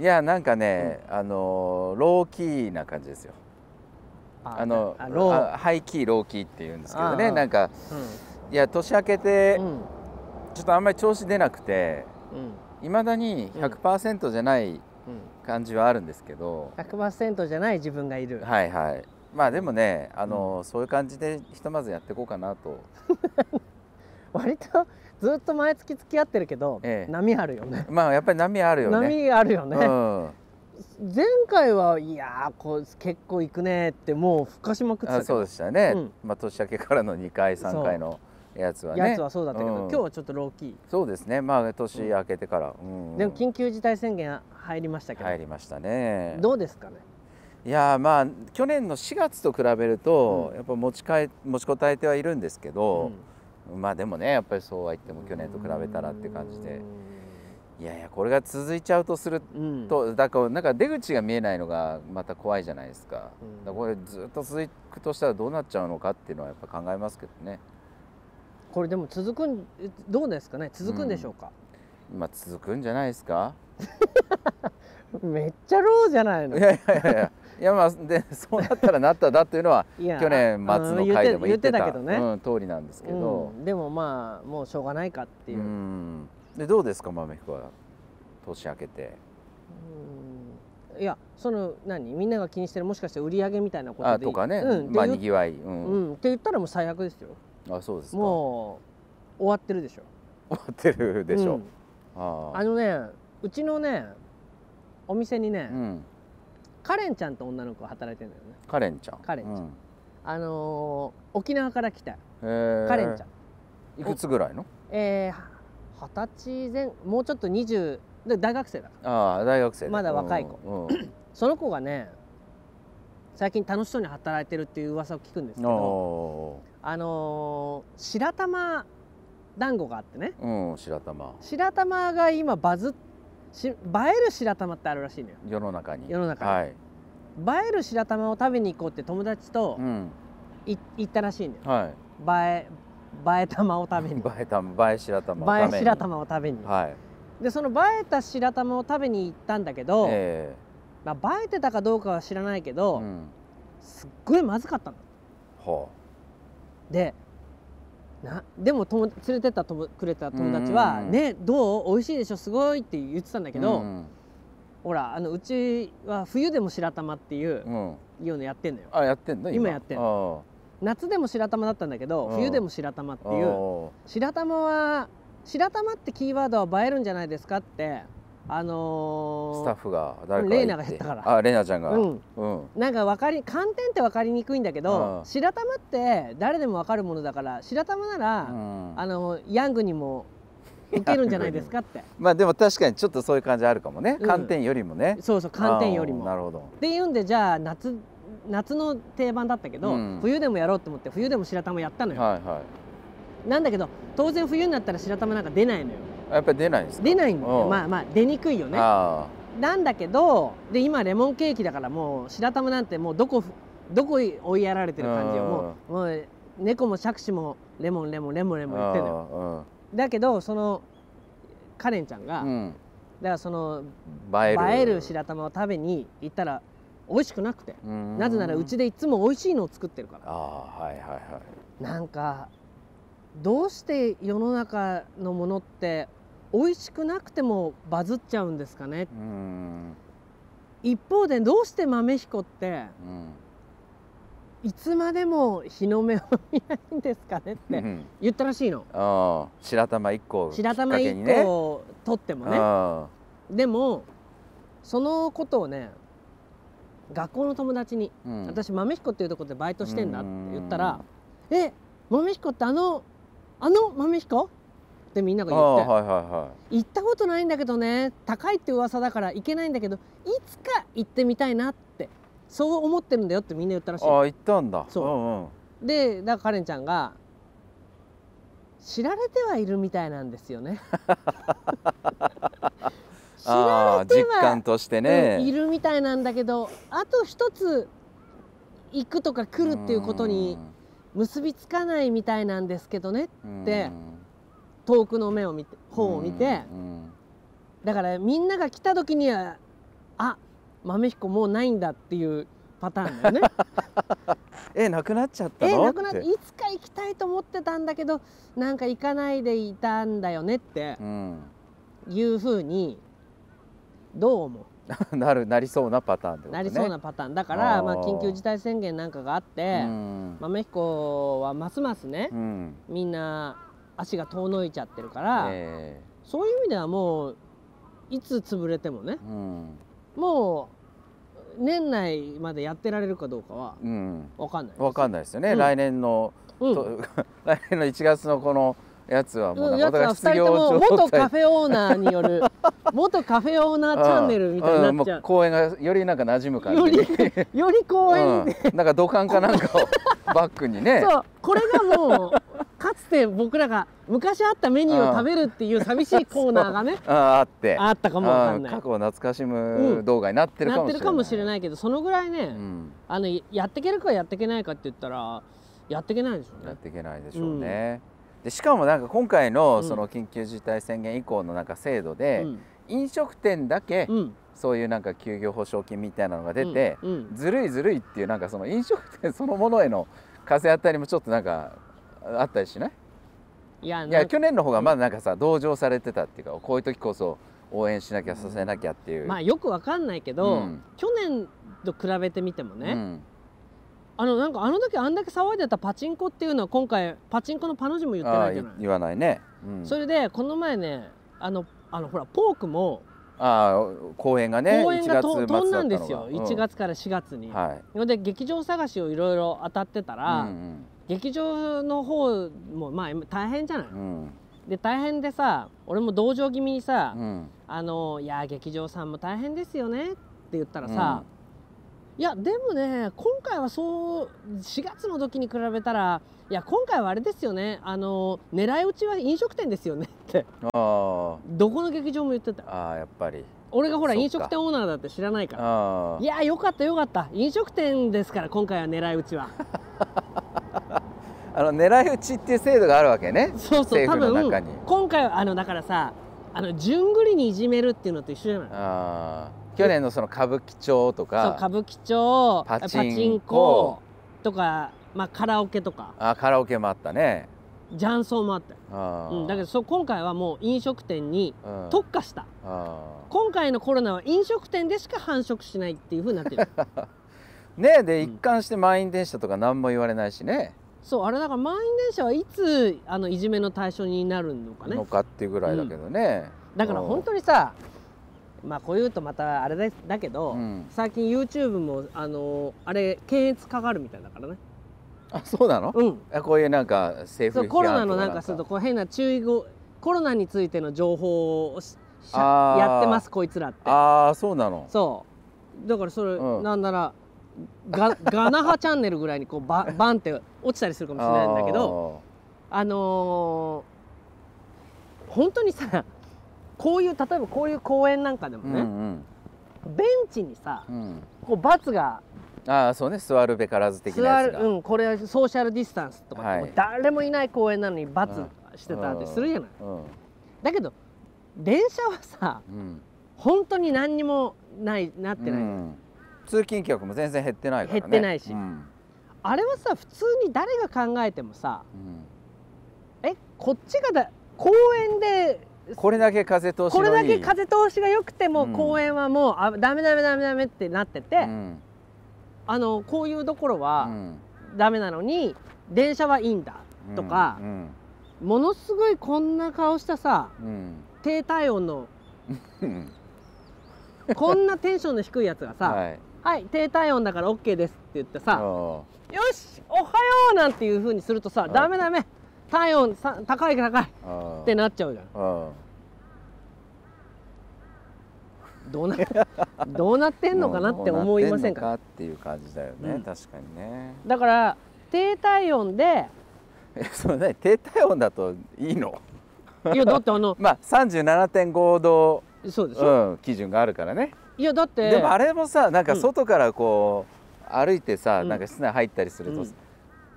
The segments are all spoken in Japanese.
いやなんかね、あのローキーな感じですよ。あのハイキーローキーって言うんですけどねなんかいや年明けてうん。うんちょっとあんまり調子出なくてうん。いまだに100%じゃないうん。感じはあるんですけど、100%じゃない自分がいる、はいはい。まあでもねあの、そういう感じでひとまずやっていこうかなと。割とずっと毎月付き合ってるけど、ええ。波あるよね。まあやっぱり波あるよね。波あるよね、うん。前回はいやーこう結構行くねってもうふかしまくってたそうでしたね、うん。まあ、年明けからの2回3回のやつはね。やつはそうだったけど、うん。今日はちょっとローキそうですね。まあ年明けてから、うん。ーでも緊急事態宣言入りましたけど、入りましたね。どうですかね？いやーまあ去年の4月と比べると、うん。やっぱ持ち帰持ちこたえてはいるんですけど、まあでもねやっぱりそうは言っても去年と比べたらって感じで。いやいやこれが続いちゃうとするうん。とだからなんか出口が見えないのがまた怖いじゃないですか,、うん。だこれずっと続くとしたらどうなっちゃうのかっていうのはやっぱ考えますけどね。これでも続くんどうですかね？続くんでしょうか、まあ続くんじゃないですか？めっちゃローじゃないの。いやいやいやいやまあで そうなったらなっただっていうのは去年末の回でも言ってたけどね、うん、通りなんですけど、うんでもまあもうしょうがないかっていう。う、ん。でどうですか豆彦は？年明けて。うん。いやその何？みんなが気にしてるもしかして売り上げみたいなことで。あとかね、うん、まあでにぎわい、ううん。ん、って言ったらもう最悪ですよ。あそうですか。もう終わってるでしょ。終わってるでしょ、うん。ああのねうちのねお店にね、うんカレンちゃんと女の子が働いてるんだよね。カレンちゃん。カレンちゃん。うん。あのー沖縄から来た。カレンちゃん。いくつぐらいの？えー二十歳前もうちょっと20で大学生だから。ああ大学生ねまだ若い子。うんうん。その子がね最近楽しそうに働いてるっていう噂を聞くんですけどおあのー白玉団子があってね。ーうん白玉。白玉が今バズっし映える白玉ってあるらしいのよ。世の中に。世の中に。はい、映える白玉を食べに行こうって友達とうん。い行ったらしいのよ。はい。映え映え玉を食べに。映え玉映え白玉の映え白玉を食べに。はい。でその映えた白玉を食べに行ったんだけど、えまあ、映えてたかどうかは知らないけえど、うん。すっごいまずかったの。はでなでも友連れてったともくれた友達は「うんねどう？美味しいでしょ？すごい」って言ってたんだあけど、うんほらあのうちは冬でも白玉っていううん。いうのやってんのよ。あやってんの？今？やってんの。夏でも白玉だったんだけどうん。冬でも白玉っていう。あ。白玉は白玉ってキーワードは映えるんじゃないですかってあのーースタッフが誰かレイナが言ったから。あレイナちゃんが。うん。うん。なんか分かり寒天って分かりにくいんだけどうん。白玉って誰でも分かるものだから白玉なら、うん。あのヤングにも受けるんじゃないですかって。まあでも確かにちょっとそういう感じあるかもね。うん。寒天よりもね。そうそう寒天よりも。なるほど。ていうんでじゃあ夏夏の定番だったけど、うん。冬でもやろうと思って冬でも白玉やったのよ、はいはなんだけど当然冬になったら白玉なんか出ないのよ。いやっぱり出ないんですか？出ないんだよ。うん。まあまあ出にくいよね。あなんだけどで今レモンケーキだからもう白玉なんてもうどこどこに追いやられてる感じよ。もうもう猫も杓子もレモンレモンレモンレあモン言ってんのよ。だけどそのカレンちゃんが、だかうんらその映える。白玉を食べに行ったら美味しくなくて。うん。なぜならうちでいつも美味しいのを作ってるから。ああはいはいはい。なんかどうして世の中のものって美味しくなくてもバズっちゃうんですかね。うん。一方でどうして豆彦ってうん。いつまでも日の目を見ないんですかねってうん。言ったらしいの。白玉一個白玉1きっかけにね。個取ってもね。あでもそのことをね学校の友達にあうん私豆彦っていうところでバイトしてんだって言ったら「え豆彦ってあのあの豆彦?」ってみんなが言って。はいはいは行ったことないんだけどね。高いって噂だから行けないんだけどいつか行ってみたいなってそう思ってるんだよってみんな言ったらしい。いああ行ったんだ。そう。んうん。でだからカレンちゃんが知られてはいるみたいなんですよね。知られては実感としてうんいねるみたいなんだけどあと一つ行くとか来るっていうことに結びつかないみたいなんですけどねって遠くの目を見て方を見て。うんだからみんなが来た時にはあ豆彦もうないんだっていうパターンだよね。えなくなっちゃったの？えなくなっいつか行きたいと思ってたんだけどなんか行かないでいたんだよねって。うん、いうふうにどう思 なるなりそうなパターンってうことね。なりそうなパターン。だからまあ、緊急事態宣言なんかがあって、うん。豆彦はますますね、うん。みんな足が遠のいちゃってるから、えそういう意味ではもういつ潰れてもねえうん。もう年内までやってられるかどうかはうん。分かんないわかんなないですよね、うん。来年の、来年の1月のこのやつはもううん、なやつは2人とも元カフェオーナーによる 元カフェオーナーチャンネルみたいになっちゃう。ん。もう公園がよりなんか馴染む感じよりより公園で、うん、なんか土管かなんかをバックにね。そう。これがもうかつて僕らが昔あったメニューを食べるっていう寂しいコーナーがね ああって。あったかもわかんない。うん。過去を懐かしむ動画になってるかなってもしれない、るかもしれないけどそのぐらいね、うん、あのやっていけるかやっていけないかって言ったらやっていけないでしょうね。やっていけないでしょうね、でしかもなんか今回のうん。その緊急事態宣言以降のなんか制度で、うん。飲食店だけうん。そういうなんか休業保証金みたいなのが出て、うん。うん。ずるいずるいっていうなんかその飲食店そのものへの風当たりもちょっとなんかあったりしない？いやいや去年の方がまだなんかさ同情されてたっていうかこういう時こそ応援しなきゃさせなきゃっていう、まあよくわかんないけど、うん。去年と比べてみてもね、うん。あのなんかあの時あんだけ騒いでたパチンコっていうのは今回パチンコのパの字も言ってないじゃない。言わないね、うん、それでこの前ねあのあのほらポークもああ公演がね公演がと1月末だったのが。飛んだんですよ、うん。1月から4月に。はい。で劇場探しをいろいろ当たってたら、うん劇場の方もまあ大変じゃない？うん。で大変でさ俺も同情気味にさ「うん。あのいや劇場さんも大変ですよね」って言ったらさ、いやでもね今回はそう4月の時に比べたらいや今回はあれですよね？あの狙い撃ちは飲食店ですよね？って。どこの劇場も言ってた。ああやっぱり。俺がほら飲食店オーナーだって知らないから。あいやよかったよかった。飲食店ですから今回は狙い撃ちは。ああの狙い撃ちっていう制度があるわけね。そうそう多分に。今回はあのだからさあの順繰りにいじめるっていうのと一緒じゃない？ああ去年のその歌舞伎町とそうか歌舞伎町パチンコ。とか、まあ、カラオケとか。あカラオケもあったね。雀荘もあったよ、ああ、うん、だけどそう今回はもう飲食店にうん。特化した。あ今回のコロナは飲食店でしか繁殖しないっていうふうになってる。あ ねでうん一貫して満員電車とか何も言われないしねそうあれだから満員電車はいつあのいじめの対象になるのかね。のかっていうぐらいだけどね、だから本当にさまあこういうとまたあれですだけど、うん。最近 YouTube もあのあれ検閲かかるみたいだからね。あそうなの、うん。あこういうなんか政府コロナのなんかするとこう変な注意語コロナについての情報をやってますこいつらって。ああそうなの？そう。だからそれ、うん。なんならガガナハチャンネルぐらいにこうババンって落ちたりするかもしれないんだけどあのー本当にさこういう例えばこういう公園なんかでもあーね、うん。ベンチにさうん。うんこうバツがああそうね。座るべからず的な座やつうんこれはソーシャルディスタンスとかはい。誰もいない公園なのにバツしてたってするじゃない、うん。だけど電車はさうん。本当に何にもないなってない、うん通勤客も全然減ってないからね。減ってないし。うん。あれはさ普通に誰が考えてもさうん。えこっちがだ公園でこれだけ風通しこれだけ風通しが良くても、うん。公園はもうあダメダメダメダメってなってて、うん。あのこういうところうはん。ダメなのに電車はいいんだとかうん。ものすごいこんな顔したさうん。低体温のうん。こんなテンションの低いやつがさ「はいはい、低体温だから OK です」って言ってさ「あよしおはよう!」なんていうふうにするとさ「いダメダメ。体温さ高い高い」あってなっちゃうじゃん。あどうな どうなってんのかなって思いませんか？っていう感じだよね、うん。確かにね。だから低体温で えそうね低体温だといいの？いやだってあの まあ37.5度、そうでしょ、うん、基準があるからねいやだって。でもあれもさなんかうん。外からこう歩いてさ、うん。なんか室内入ったりすると、うん。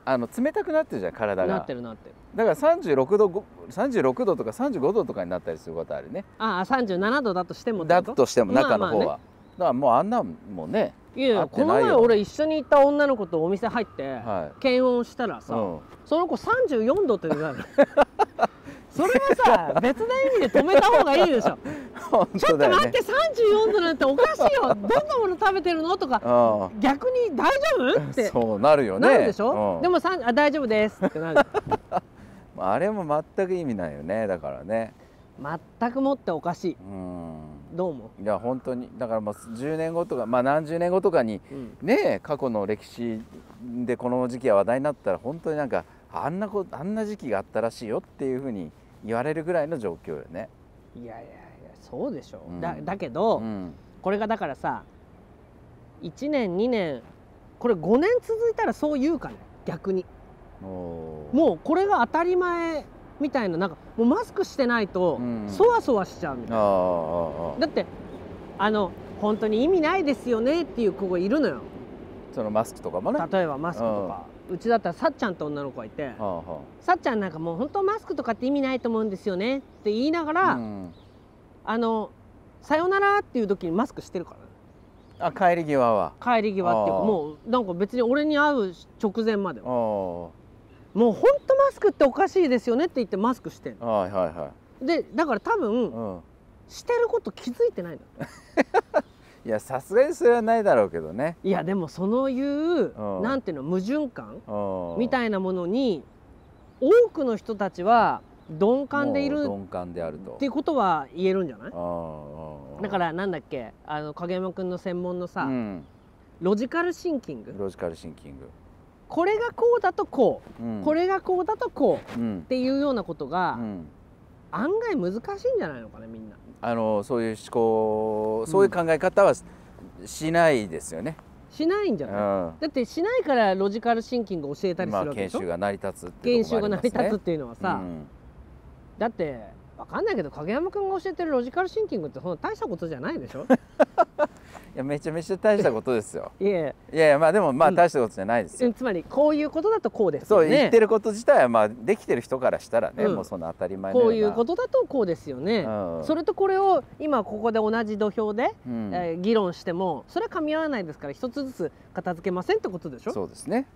あの冷たくなってるじゃん体ながってるなってる。だから36度ご36度とか35度とかになったりすることあるね。ああ37度だとしてもだこと？としても中の方は、まあまあね。からもうあんなんもねいやい合やこの前俺一緒に行った女の子とお店入って、は検温したらさ、いうん。その子34度って出たのそれはさ別な意味で止めた方がいいでしょ。本ちょっと待って34度なんておかしいよ。どんなもの食べてるの？とか。あ逆に大丈夫？って。そうなるよね。なるでしょ、うん。でもさあ大丈夫ですってなる。まああれも全く意味ないよね。だからね。全くもっておかしい。うん。どう思いや本当にだからまあ10年後とかまあ何十年後とかにう、うん。ね過去の歴史でこの時期が話題になったら本当になんかあんなこあんな時期があったらしいよっていうふうに言われるぐらいの状況よね。いやいやいやそうでしょ、う。ん。だだけど、うん。これがだからさ1年2年これ5年続いたらそう言うかね逆に。もうこれが当たり前みたいななんかもうマスクしてないとうん。そわそわしちゃうみたいな、ああああだってあの本当に意味ないですよねっていう子がいるのよ。そのマスクとかもね。は例えばマスクとか、うちだったらさっちゃんって女の子がいて、さっちゃんなんかもう本当マスクとかって意味ないと思うんですよねって言いながあら、うん。あのさよならっていう時にマスクしてるから。ねあ帰り際は。帰り際っていうかもうなんか別に俺に会う直前までは。もう本当マスクっておかしいですよねって言ってマスクしてんの。はいはいはでだから多い。分うん。してること気づいてないの いやさすがにそれはないだろうけどね。いやでもそのいううん。なんていうの矛盾感みいたいなものに多くの人たちは鈍感でいる鈍感であると。っていうことは言えるんじゃない？だからなんだっけ？あの影山君の専門のさ、うん、ロジカルシンキング。ロジカルシンキング。これがこうだとこう、うん、これがこうだとこう。っうん、ていうようなことがうん、案外難しいんじゃないのかねみんな。あのそういう思考そういう考え方はししないですよね。しないんじゃうない、ん。だってしないからロジカルシンキング教えたりすまあるわけでしょ、研修が成り立つっていう研修が成り立つっ。ていうのはさ、うんだってわかんないけど影山君が教えてるロジカルシンキングってそんな大したことじゃないでしょ？い やめちゃめちゃ大したことですよ。いやいや。まあでもまあうん。大したことじゃないですよ。つまりこういうことだとこうですそう言ってること自体はまあできてる人からしたらね、うん。もうその当たり前のこういうこととだとこうですよね、うん。それとこれを今ここで同じ土俵で、うん。えー議論してもそれは噛み合わないですから一つずつ片付けませんってことでしょ？そうですね。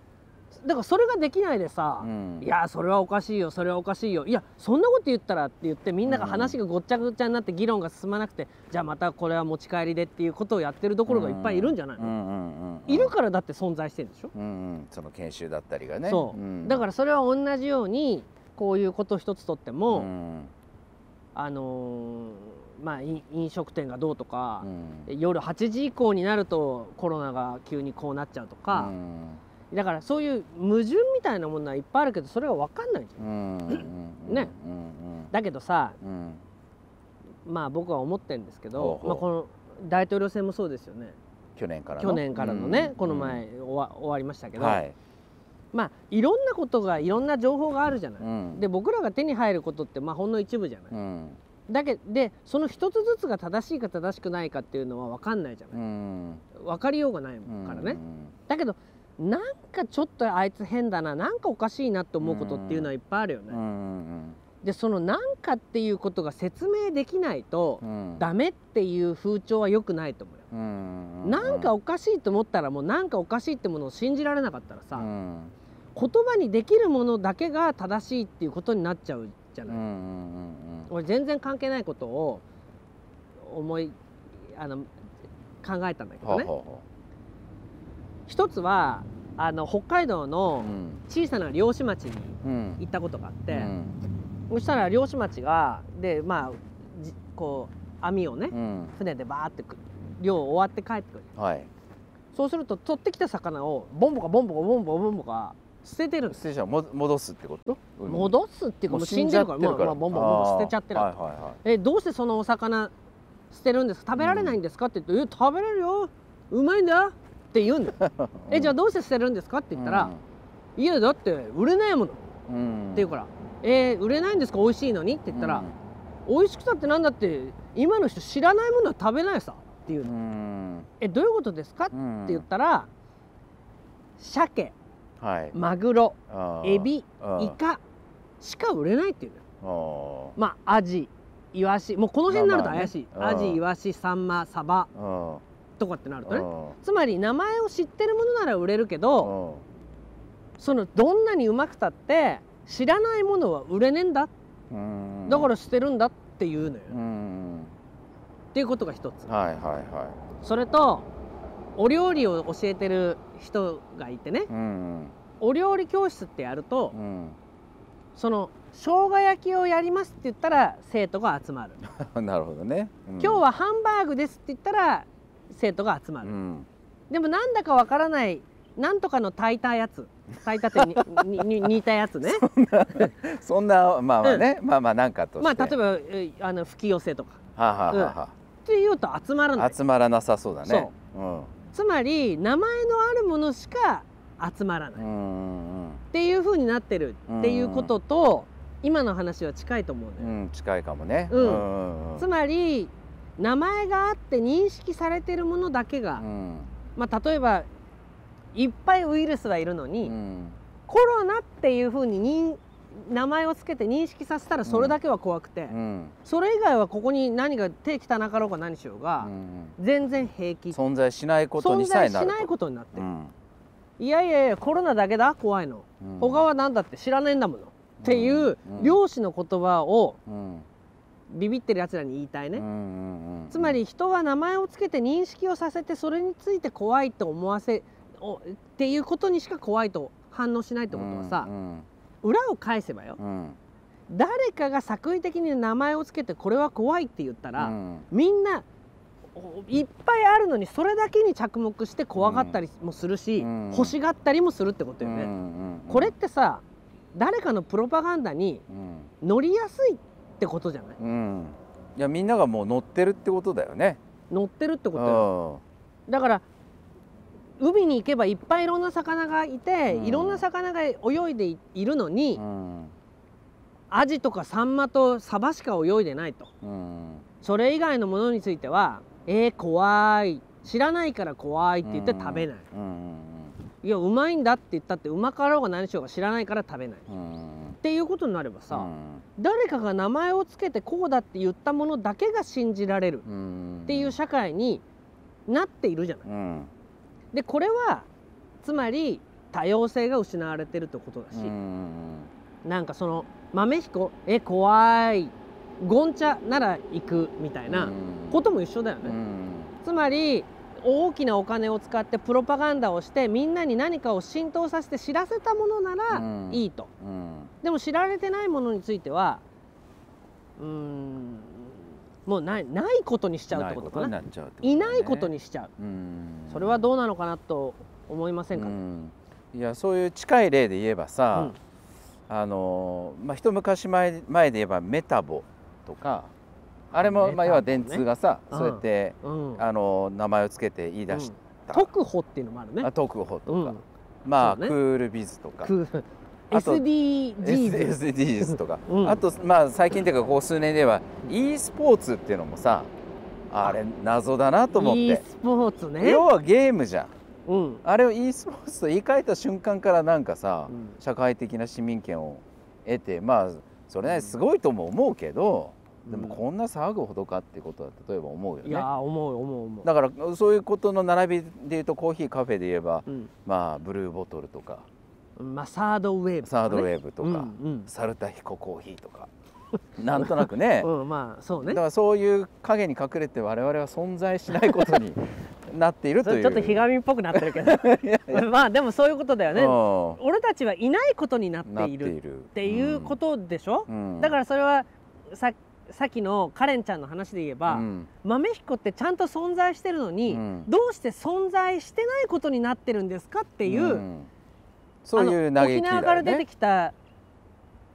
だからそれができないでさ、うん。いやそれはおかしいよそれはおかしいよ。いやそんなこと言ったらって言ってみんなが話がごっちゃごちゃになって議論が進まなくて、じゃあまたこれは持ち帰りでっていうことをやってるところがいっぱいいるんじゃないの、うんうんうんうん。いるからだって存在してるんでしょ、うんうん。その研修だったりがね。そう、ん。だからそれは同じようにこういうこと一つとっても、うん。あのーまあい飲食店がどうとかう、ん。夜8時以降になるとコロナが急にこうなっちゃうとか、だからそういう矛盾みたいなものはいっぱいあるけどそれが分かんないじゃん。ね。うん。だけどさまあ僕は思ってるんですけどまあ、この大統領選もそうですよね。去年からの。去年からのね、うん。この前終わ終わりましたけど、はい。まあいろんなことがいろんな情報があるじゃない。うん。で僕らが手に入ることってまあほんの一部じゃない。うん。だけでその一つずつが正しいか正しくないかっていうのは分かんないじゃうない。ん。分かりようがないからね。だけどなんかちょっとあいつ変だななんかおかしいなって思うことっていうのはいっぱいあるよね。うんうんでそのなんかっていうことが説明できないとうん。ダメっていう風潮は良くないと思うよ。うんなんかおかしいと思ったらもうなんかおかしいってものを信じられなかったらさ、うん。言葉にできるものだけが正しいっていうことになっちゃうじゃない、うんうんうん俺全然関係ないことを思いあの考えたんだけどね。ほうほうほ一つはあの北海道うのうん。小さな漁師町にうん。行ったことがあって、うん。そしたら漁師町がでまあじこう網をねうん。船でバーってく漁終わって帰ってくる。はい。そうすると取ってきた魚をボンボカボンボカボンボカボンボカ捨ててるんです捨てちゃう。も戻すってこと？戻すっていうかもう死んでるからもうまあまあボンボンボンボン捨てちゃってるはいはいはい。えどうしてそのお魚捨てるんですか？食べられないんですか？って言って「え食べれるよ。うまいんだよ」って言うんだよ。えじゃあどうして捨てるんですかって言ったら「いやだって売れないもの」ってうん言うから「えー売れないんですか？美味しいのに」って言ったら「美味しくたってなんだって今の人知らないものは食べないさ」って言ううのん「えどういうことですか?」ってうん言ったら鮭はい。マグロエビイカしか売れないっていうのまあアジイワシ。もうこの辺になると怪しい、アジイワシサンマサバ。あとかってなるとねうん。つまり名前を知ってるものなら売れるけどそのどんなにうまくたって知らないものは売れねえんだ。うん。だから捨てるんだっていうのよ、うっんていうことが一つ。はいはいはそれとお料理を教えてる人がいてね。お料理教室ってやるとうん。その生姜焼きをやりますって言ったら生徒が集まる、なるほどね、うん。今日はハンバーグですって言ったら生徒が集まる、うん。でもなんだかわからないなんとかの炊いたやつ。炊いたってに にに煮たやつね。そんな まあまあね、まあまあなんかとして。まあ例えばえあの吹き寄せとか。はあはあはっていうと集まらない。あ集まらなさそうだね。う。ん。つまり名前のあるものしか集まらない、うんうんっていう風になってる。っていうことと、今の話は近いと思うのよ、うん近いかもね。うんうんうん。つまり名前があって認識されてるものだけが、うん。まあ例えばいっぱいウイルスはいるのうに、ん。コロナっていう風に認名前をつけて認識させたらそれだけは怖くて、うん。それ以外はここに何が手汚かろうが何しようが、うん。全然平気。存在しないこと存にさえなる在しないことになってる、うん。いやいやいやコロナだけだ怖いの、うん。他は何だって知らねえんだもの、っていううん。漁師の言葉をうんビビってるやつらに言いたいね、うんうんうんつまり人は名前をつけて認識をさせてそれについて怖いと思わせおっていうことにしか怖いと反応しないってことはさう、ん裏を返せばよ。うん。誰かが作為的に名前をつけてこれは怖いって言ったら、うん。みんないっぱいあるのにそれだけに着目して怖がったりもするし、うん。欲しがったりもするってことよね。うんうんこれってさ誰かのプロパガンダにうん。乗りやすいってことじゃない？うん。いやみんながもう乗ってるってことだよね。乗ってるってうことよ。ん。だから海に行けばいっぱいいろんな魚がいて、うん。いろんな魚が泳いでいいるのに、うん。アジとかサンマとサバしか泳いでないと。うん。それ以外のものについてはえー、怖い。知らないから怖いって言って食べない、うんいやうまいんだって言ったってうまかろうが何しようが知らないから食べないっうんていうことになればさ、うん。誰かが名前をつけてこうだって言ったものだけが信じられるうん。っていう社会になっているじゃない。うん。でこれはつまり多様性が失われてるってことだし、うんなんかその豆彦え怖いゴンチャなら行くみたいなことも一緒だよね。うん。つまり大きなお金を使ってプロパガンダをしてみんなに何かを浸透させて知らせたものならうん。いいと、うん。でも知られてないものについてはうーんもうないないことにしちゃうってことかな。ないことになね。いないことにしちゃう。うん。それはどうなのかなと思いませんか、うん。いやそういう近い例で言えばさ、あのまあ一昔前前で言えばメタボとかあれも、まあ要は電通がさ、うん。そうやってうん。あの名前をつけて言い出した、特保っていうのもあるね。あ特保とか、うん。まあ、クールビズとか。くあと SDGs とか、うん。あとまあ最近っていうかここ数年では e スポーツっていうのもさあ。れ謎だなと思っ e てスポーツね。要はゲームじゃん。うん。あれを e スポーツと言い換えた瞬間からなんかさ、うん。社会的な市民権を得てまあそれねすごいとも思うけど、でもこんな騒ぐほどかってことは例えば思うよいや思う思う思う。だからそういうことの並びで言うとコーヒーカフェで言えばうん。まあブルーボトルとか。まあサードウェーブとかね。サードウェーブとか、うんサルタヒココーヒーとか。なんとなくね。うん、うん、まあそうね。だからそういう影に隠れて我々は存在しないことに なっているという。ちょっとひがみっぽくなってるけど。まあでもそういうことだよね。う俺たちはいないことになっているっっていうことでしょ、うん。だからそれはささっきのカレンちゃんの話で言えば、うん。豆彦ってちゃんと存在してるのに、うん。どうして存在してないことになってるんですかっていう、ん。そういう嘆き沖縄から出てきた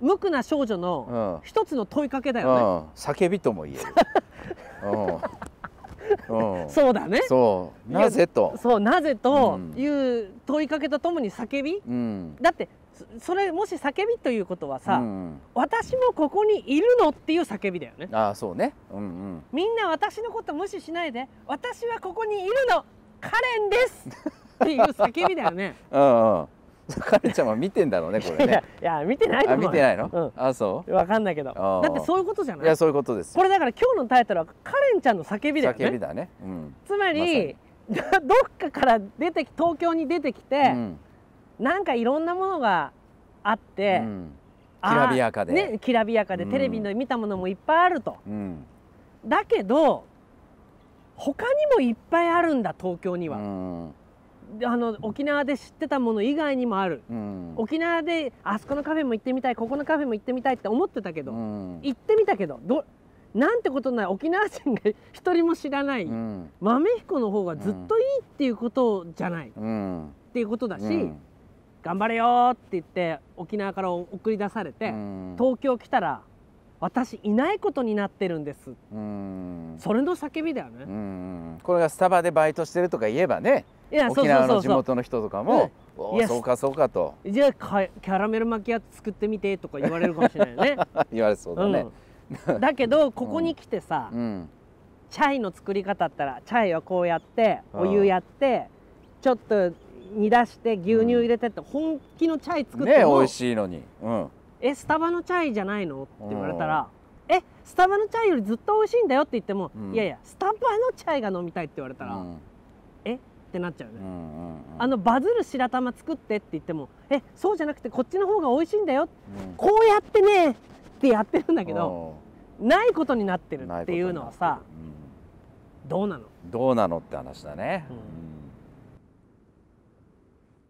無垢な少女うのん。一つの問いかけだうよね、ん。叫びとも言えるそうだね。そう。なぜと。そうなぜとうん。いう問いかけとともに叫び。うん。だってそそれもし叫びということはさ、うん。私もここにいるのっていう叫びだよね。ああそうね。うんうん。みんな私のこと無視しないで私はここにいるの。カレンです。っていう叫びだよね。うんうんカレンちゃんは見てんだろうねこれね。いや見てないとあ思うよ。見てないの、うん。あそわかんないけど。だってそういうことじゃない？ういやそういうことですよ。これだから今日のタイトルはカレンちゃんの叫びだよね。叫びだね。うん。つまり、まどっかから出てき東京に出てきて、うん。なんかいろんなものがあって、うん。きらびやかで。ね、きらびやかで、うん。テレビで見たものもいっぱいあると。うん。だけど他にもいっぱいあるんだ東京には、うん。であの沖縄で知ってたもの以外にもある。うん。沖縄であそこのカフェも行ってみたいここのカフェも行ってみたいって思ってたけど、うん。行ってみたけどどなんてことない。沖縄人が一人も知らない、うん。豆彦の方がずっといいっていうことじゃない、っうん。ていうことだし、うん。頑張れよって言って沖縄から送り出されて、うん。東京来たら私いないことになってるんです。うん。それの叫びだよね、うんこれがスタバでバイトしてるとか言えばねいや沖縄の地元の人とかも「おいやそうかそうか」と。じゃあかキャラメル巻きア作ってみてとか言われるかもしれないよね。言われそうだね。うん、だけどここに来てさ、うん。チャイの作り方ったらチャイはこうやってうん。お湯やってちょっと煮出して牛乳入れてって本気のチャイ作っね美ても、味しいのに。うんえスタバのチャイじゃないの？って言われたらえスタバのチャイよりずっと美味しいんだよって言っても、うん。いやいやスタバのチャイが飲みたいって言われたら、うん。え？ってなっちゃうよね、うんうんあのバズる白玉作ってって言ってもえそうじゃなくてこっちの方が美味しいんだよ。うん。こうやってねってやってるんだけどおないことになってるっていうのはさどうなのうん。どうなのって話だね。うん。うん